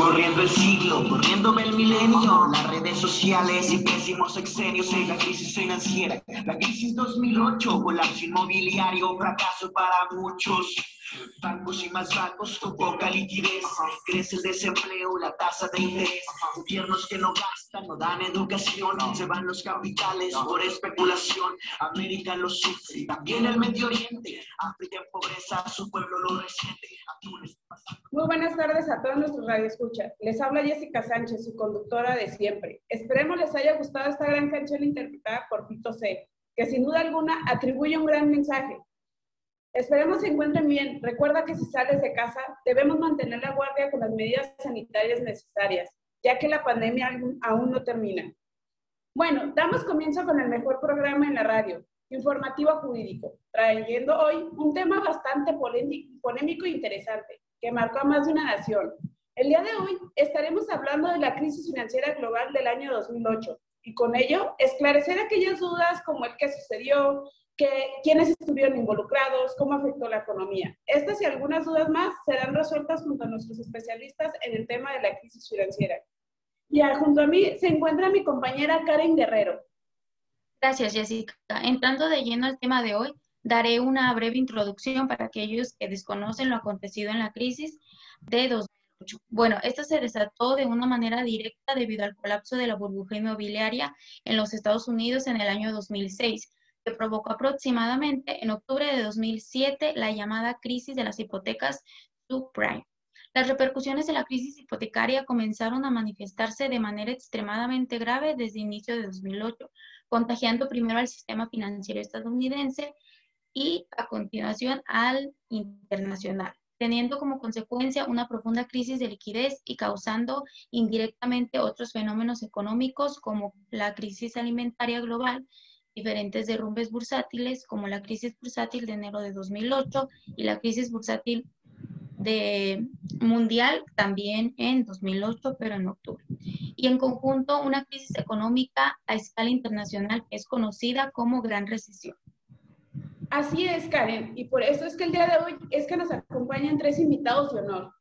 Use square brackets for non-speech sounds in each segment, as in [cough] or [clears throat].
Corriendo el siglo, corriéndome el milenio, las redes sociales y pésimos exenios en la crisis financiera, la crisis 2008, colapso inmobiliario, fracaso para muchos. Bancos y más bancos con poca liquidez, crece el desempleo, la tasa de interés, gobiernos que no gastan, no dan educación, se van los capitales por especulación, América lo sufre, también el Medio Oriente, África en pobreza, su pueblo lo resiente, Muy buenas tardes a todos nuestros radioescuchas. Les habla Jessica Sánchez, su conductora de siempre. Esperemos les haya gustado esta gran canción interpretada por Pito C, que sin duda alguna atribuye un gran mensaje Esperemos se encuentren bien. Recuerda que si sales de casa, debemos mantener la guardia con las medidas sanitarias necesarias, ya que la pandemia aún no termina. Bueno, damos comienzo con el mejor programa en la radio, Informativo Jurídico, trayendo hoy un tema bastante polémico e interesante, que marcó a más de una nación. El día de hoy estaremos hablando de la crisis financiera global del año 2008 y con ello esclarecer aquellas dudas como el que sucedió, quiénes estuvieron involucrados, cómo afectó la economía. Estas y algunas dudas más serán resueltas junto a nuestros especialistas en el tema de la crisis financiera. Y junto a mí se encuentra mi compañera Karen Guerrero. Gracias, Jessica. Entrando de lleno al tema de hoy, daré una breve introducción para aquellos que desconocen lo acontecido en la crisis de 2008. Bueno, esto se desató de una manera directa debido al colapso de la burbuja inmobiliaria en los Estados Unidos en el año 2006 provocó aproximadamente en octubre de 2007 la llamada crisis de las hipotecas subprime. Las repercusiones de la crisis hipotecaria comenzaron a manifestarse de manera extremadamente grave desde inicio de 2008, contagiando primero al sistema financiero estadounidense y a continuación al internacional, teniendo como consecuencia una profunda crisis de liquidez y causando indirectamente otros fenómenos económicos como la crisis alimentaria global diferentes derrumbes bursátiles como la crisis bursátil de enero de 2008 y la crisis bursátil de mundial también en 2008, pero en octubre. Y en conjunto una crisis económica a escala internacional es conocida como Gran Recesión. Así es, Karen, y por eso es que el día de hoy es que nos acompañan tres invitados de honor.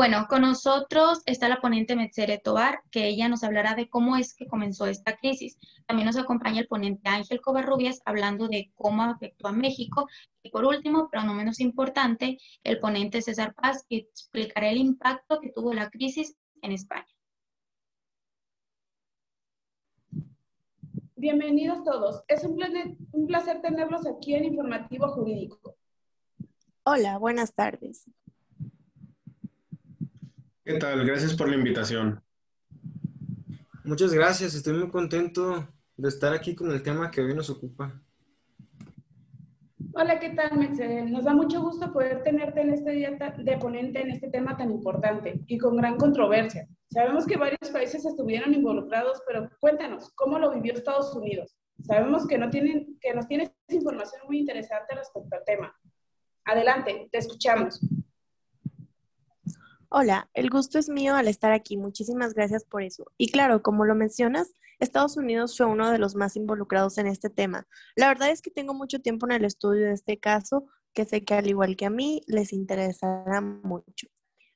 Bueno, con nosotros está la ponente Metzere Tobar, que ella nos hablará de cómo es que comenzó esta crisis. También nos acompaña el ponente Ángel Covarrubias hablando de cómo afectó a México. Y por último, pero no menos importante, el ponente César Paz, que explicará el impacto que tuvo la crisis en España. Bienvenidos todos. Es un, un placer tenerlos aquí en Informativo Jurídico. Hola, buenas tardes. ¿Qué tal? Gracias por la invitación. Muchas gracias, estoy muy contento de estar aquí con el tema que hoy nos ocupa. Hola, ¿qué tal, Mexe? Nos da mucho gusto poder tenerte en este día de ponente en este tema tan importante y con gran controversia. Sabemos que varios países estuvieron involucrados, pero cuéntanos, ¿cómo lo vivió Estados Unidos? Sabemos que, no tienen, que nos tienes información muy interesante respecto al tema. Adelante, te escuchamos. Hola, el gusto es mío al estar aquí. Muchísimas gracias por eso. Y claro, como lo mencionas, Estados Unidos fue uno de los más involucrados en este tema. La verdad es que tengo mucho tiempo en el estudio de este caso, que sé que al igual que a mí, les interesará mucho.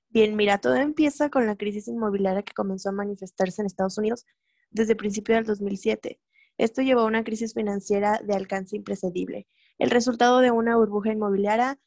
Bien, mira, todo empieza con la crisis inmobiliaria que comenzó a manifestarse en Estados Unidos desde principios del 2007. Esto llevó a una crisis financiera de alcance imprecedible, el resultado de una burbuja inmobiliaria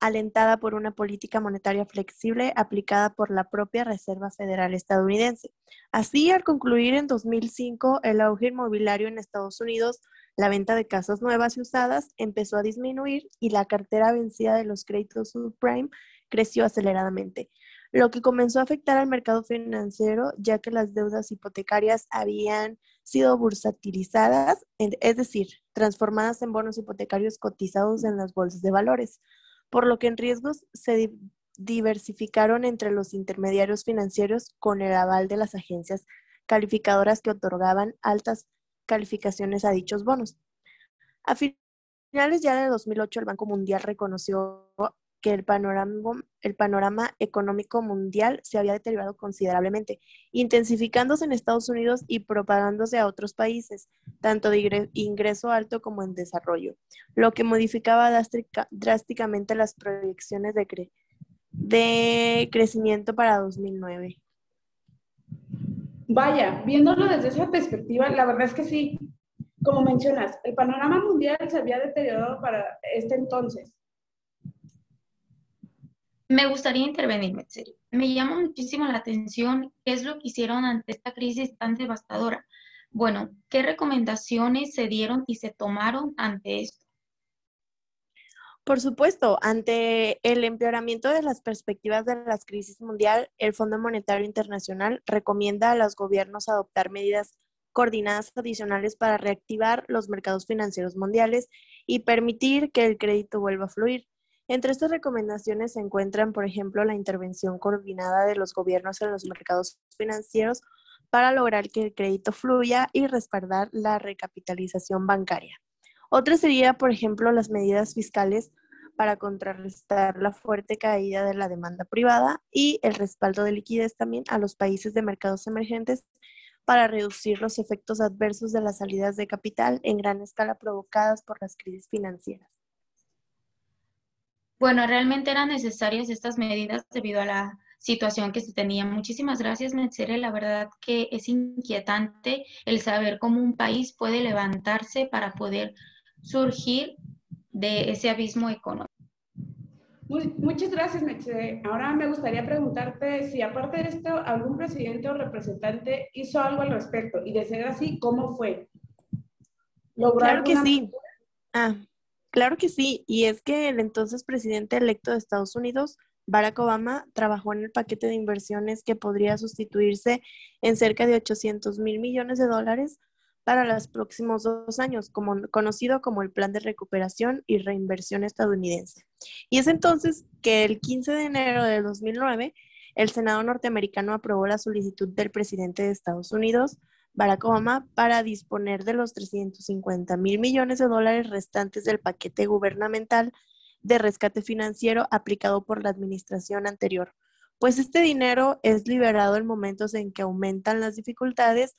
alentada por una política monetaria flexible aplicada por la propia Reserva Federal estadounidense. Así, al concluir en 2005 el auge inmobiliario en Estados Unidos, la venta de casas nuevas y usadas empezó a disminuir y la cartera vencida de los créditos subprime creció aceleradamente, lo que comenzó a afectar al mercado financiero ya que las deudas hipotecarias habían sido bursatilizadas, es decir, transformadas en bonos hipotecarios cotizados en las bolsas de valores por lo que en riesgos se diversificaron entre los intermediarios financieros con el aval de las agencias calificadoras que otorgaban altas calificaciones a dichos bonos. A finales ya de 2008, el Banco Mundial reconoció que el panorama, el panorama económico mundial se había deteriorado considerablemente, intensificándose en Estados Unidos y propagándose a otros países, tanto de ingreso alto como en desarrollo, lo que modificaba drásticamente las proyecciones de, de crecimiento para 2009. Vaya, viéndolo desde esa perspectiva, la verdad es que sí. Como mencionas, el panorama mundial se había deteriorado para este entonces. Me gustaría intervenir, serio. Me llama muchísimo la atención qué es lo que hicieron ante esta crisis tan devastadora. Bueno, ¿qué recomendaciones se dieron y se tomaron ante esto? Por supuesto, ante el empeoramiento de las perspectivas de la crisis mundial, el Fondo Monetario Internacional recomienda a los gobiernos adoptar medidas coordinadas adicionales para reactivar los mercados financieros mundiales y permitir que el crédito vuelva a fluir. Entre estas recomendaciones se encuentran, por ejemplo, la intervención coordinada de los gobiernos en los mercados financieros para lograr que el crédito fluya y respaldar la recapitalización bancaria. Otra sería, por ejemplo, las medidas fiscales para contrarrestar la fuerte caída de la demanda privada y el respaldo de liquidez también a los países de mercados emergentes para reducir los efectos adversos de las salidas de capital en gran escala provocadas por las crisis financieras. Bueno, realmente eran necesarias estas medidas debido a la situación que se tenía. Muchísimas gracias, Metzere. La verdad que es inquietante el saber cómo un país puede levantarse para poder surgir de ese abismo económico. muchas gracias, Metzere. Ahora me gustaría preguntarte si aparte de esto, algún presidente o representante hizo algo al respecto y de ser así, ¿cómo fue? claro que sí. Ah, claro que sí. Y es que el entonces presidente electo de Estados Unidos, Barack Obama, trabajó en el paquete de inversiones que podría sustituirse en cerca de 800 mil millones de dólares para los próximos dos años, como, conocido como el Plan de Recuperación y Reinversión Estadounidense. Y es entonces que el 15 de enero de 2009, el Senado norteamericano aprobó la solicitud del presidente de Estados Unidos, Barack Obama, para disponer de los 350 mil millones de dólares restantes del paquete gubernamental de rescate financiero aplicado por la administración anterior, pues este dinero es liberado en momentos en que aumentan las dificultades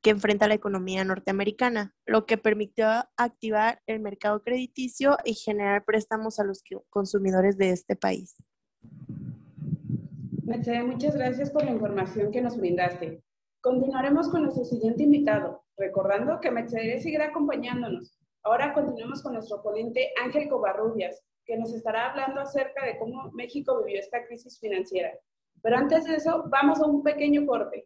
que enfrenta la economía norteamericana, lo que permitió activar el mercado crediticio y generar préstamos a los consumidores de este país. Mercedes, muchas gracias por la información que nos brindaste. Continuaremos con nuestro siguiente invitado, recordando que Mercedes seguirá acompañándonos. Ahora continuemos con nuestro ponente Ángel Covarrubias, que nos estará hablando acerca de cómo México vivió esta crisis financiera. Pero antes de eso, vamos a un pequeño corte.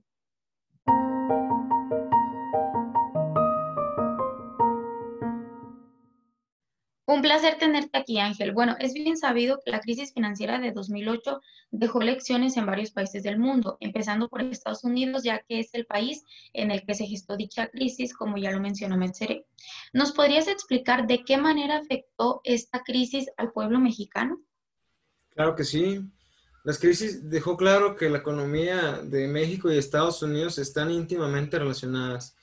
Un placer tenerte aquí, Ángel. Bueno, es bien sabido que la crisis financiera de 2008 dejó lecciones en varios países del mundo, empezando por Estados Unidos, ya que es el país en el que se gestó dicha crisis, como ya lo mencionó Metzere. ¿Nos podrías explicar de qué manera afectó esta crisis al pueblo mexicano? Claro que sí. Las crisis dejó claro que la economía de México y Estados Unidos están íntimamente relacionadas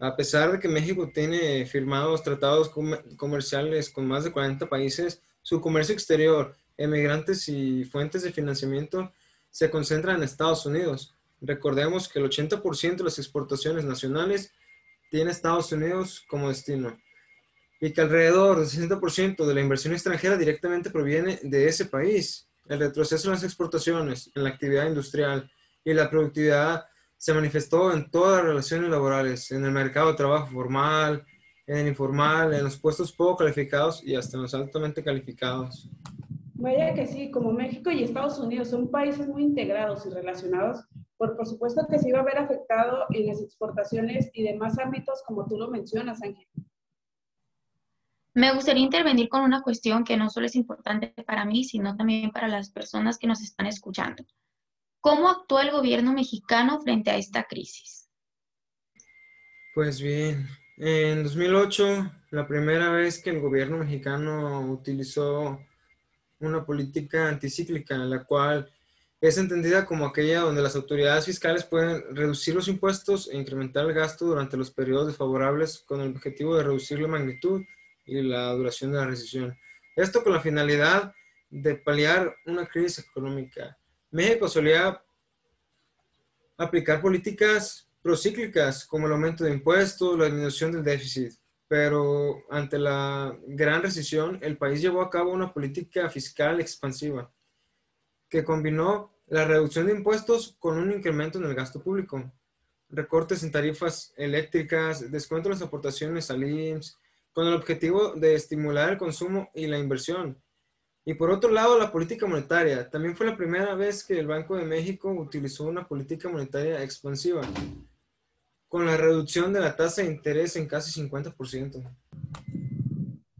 a pesar de que México tiene firmados tratados comerciales con más de 40 países, su comercio exterior, emigrantes y fuentes de financiamiento se concentran en Estados Unidos. Recordemos que el 80% de las exportaciones nacionales tiene Estados Unidos como destino y que alrededor del 60% de la inversión extranjera directamente proviene de ese país. El retroceso en las exportaciones, en la actividad industrial y la productividad se manifestó en todas las relaciones laborales, en el mercado de trabajo formal, en el informal, en los puestos poco calificados y hasta en los altamente calificados. Vaya que sí, como México y Estados Unidos son países muy integrados y relacionados, por, por supuesto que se iba a ver afectado en las exportaciones y demás ámbitos como tú lo mencionas, Ángel. Me gustaría intervenir con una cuestión que no solo es importante para mí, sino también para las personas que nos están escuchando. ¿Cómo actuó el gobierno mexicano frente a esta crisis? Pues bien, en 2008, la primera vez que el gobierno mexicano utilizó una política anticíclica la cual es entendida como aquella donde las autoridades fiscales pueden reducir los impuestos e incrementar el gasto durante los periodos desfavorables con el objetivo de reducir la magnitud y la duración de la recesión. Esto con la finalidad de paliar una crisis económica México solía aplicar políticas procíclicas como el aumento de impuestos, la disminución del déficit, pero ante la gran recesión el país llevó a cabo una política fiscal expansiva. que combinó la reducción de impuestos con un incremento en el gasto público. Recortes en tarifas eléctricas, descuento en las aportaciones al IMSS, con el objetivo de estimular el consumo y la inversión. Y por otro lado, la política monetaria. También fue la primera vez que el Banco de México utilizó una política monetaria expansiva, con la reducción de la tasa de interés en casi 50%.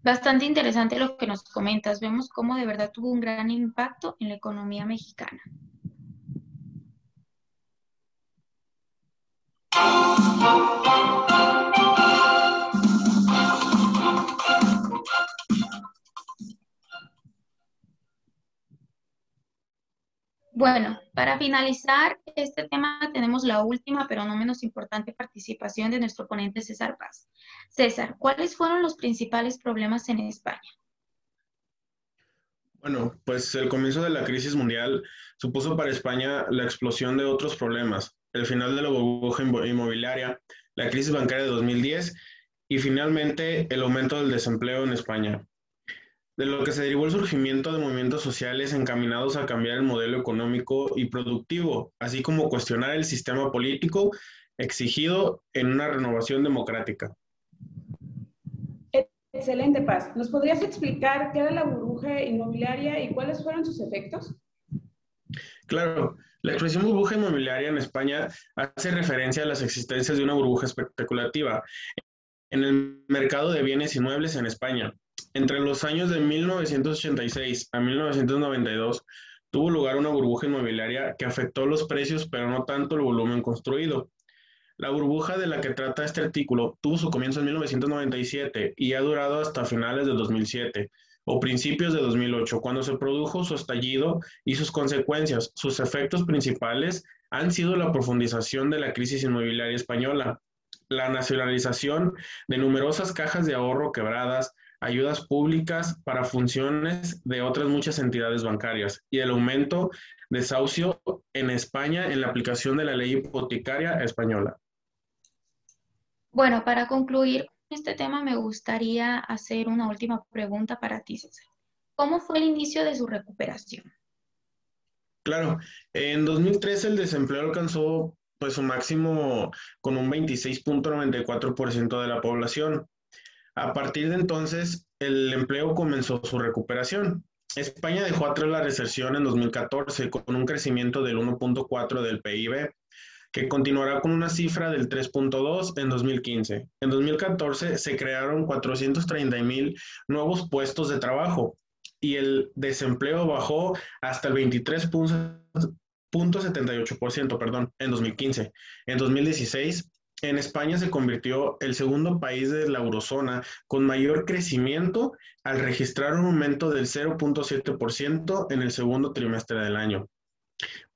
Bastante interesante lo que nos comentas. Vemos cómo de verdad tuvo un gran impacto en la economía mexicana. Bueno, para finalizar este tema tenemos la última, pero no menos importante participación de nuestro ponente César Paz. César, ¿cuáles fueron los principales problemas en España? Bueno, pues el comienzo de la crisis mundial supuso para España la explosión de otros problemas, el final de la burbuja inmobiliaria, la crisis bancaria de 2010 y finalmente el aumento del desempleo en España de lo que se derivó el surgimiento de movimientos sociales encaminados a cambiar el modelo económico y productivo, así como cuestionar el sistema político exigido en una renovación democrática. Excelente, Paz. ¿Nos podrías explicar qué era la burbuja inmobiliaria y cuáles fueron sus efectos? Claro, la expresión burbuja inmobiliaria en España hace referencia a las existencias de una burbuja especulativa en el mercado de bienes inmuebles en España, entre los años de 1986 a 1992 tuvo lugar una burbuja inmobiliaria que afectó los precios, pero no tanto el volumen construido. La burbuja de la que trata este artículo tuvo su comienzo en 1997 y ha durado hasta finales de 2007 o principios de 2008, cuando se produjo su estallido y sus consecuencias. Sus efectos principales han sido la profundización de la crisis inmobiliaria española, la nacionalización de numerosas cajas de ahorro quebradas, ayudas públicas para funciones de otras muchas entidades bancarias y el aumento de desahucio en España en la aplicación de la ley hipotecaria española. Bueno, para concluir este tema me gustaría hacer una última pregunta para ti, César. ¿Cómo fue el inicio de su recuperación? Claro, en 2013 el desempleo alcanzó pues su máximo con un 26.94% de la población. A partir de entonces, el empleo comenzó su recuperación. España dejó atrás la recesión en 2014 con un crecimiento del 1.4 del PIB, que continuará con una cifra del 3.2 en 2015. En 2014 se crearon 430 mil nuevos puestos de trabajo y el desempleo bajó hasta el 23.78%, perdón, en 2015. En 2016 en España se convirtió el segundo país de la eurozona con mayor crecimiento al registrar un aumento del 0.7% en el segundo trimestre del año.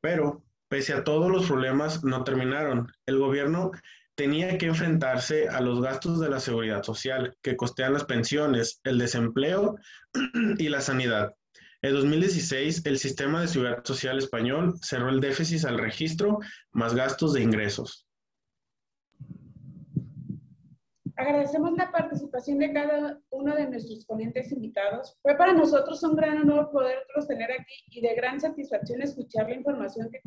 Pero, pese a todos los problemas, no terminaron. El gobierno tenía que enfrentarse a los gastos de la seguridad social que costean las pensiones, el desempleo [clears throat] y la sanidad. En 2016, el sistema de seguridad social español cerró el déficit al registro más gastos de ingresos. Agradecemos la participación de cada uno de nuestros ponentes invitados. Fue para nosotros un gran honor poderlos tener aquí y de gran satisfacción escuchar la información que,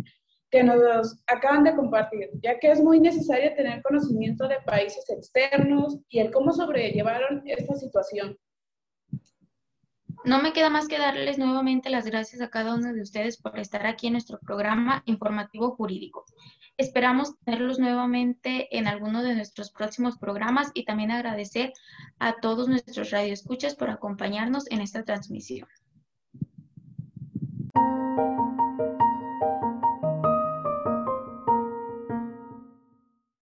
que nos acaban de compartir, ya que es muy necesario tener conocimiento de países externos y el cómo sobrellevaron esta situación. No me queda más que darles nuevamente las gracias a cada uno de ustedes por estar aquí en nuestro programa informativo jurídico. Esperamos tenerlos nuevamente en alguno de nuestros próximos programas y también agradecer a todos nuestros radioescuchas por acompañarnos en esta transmisión.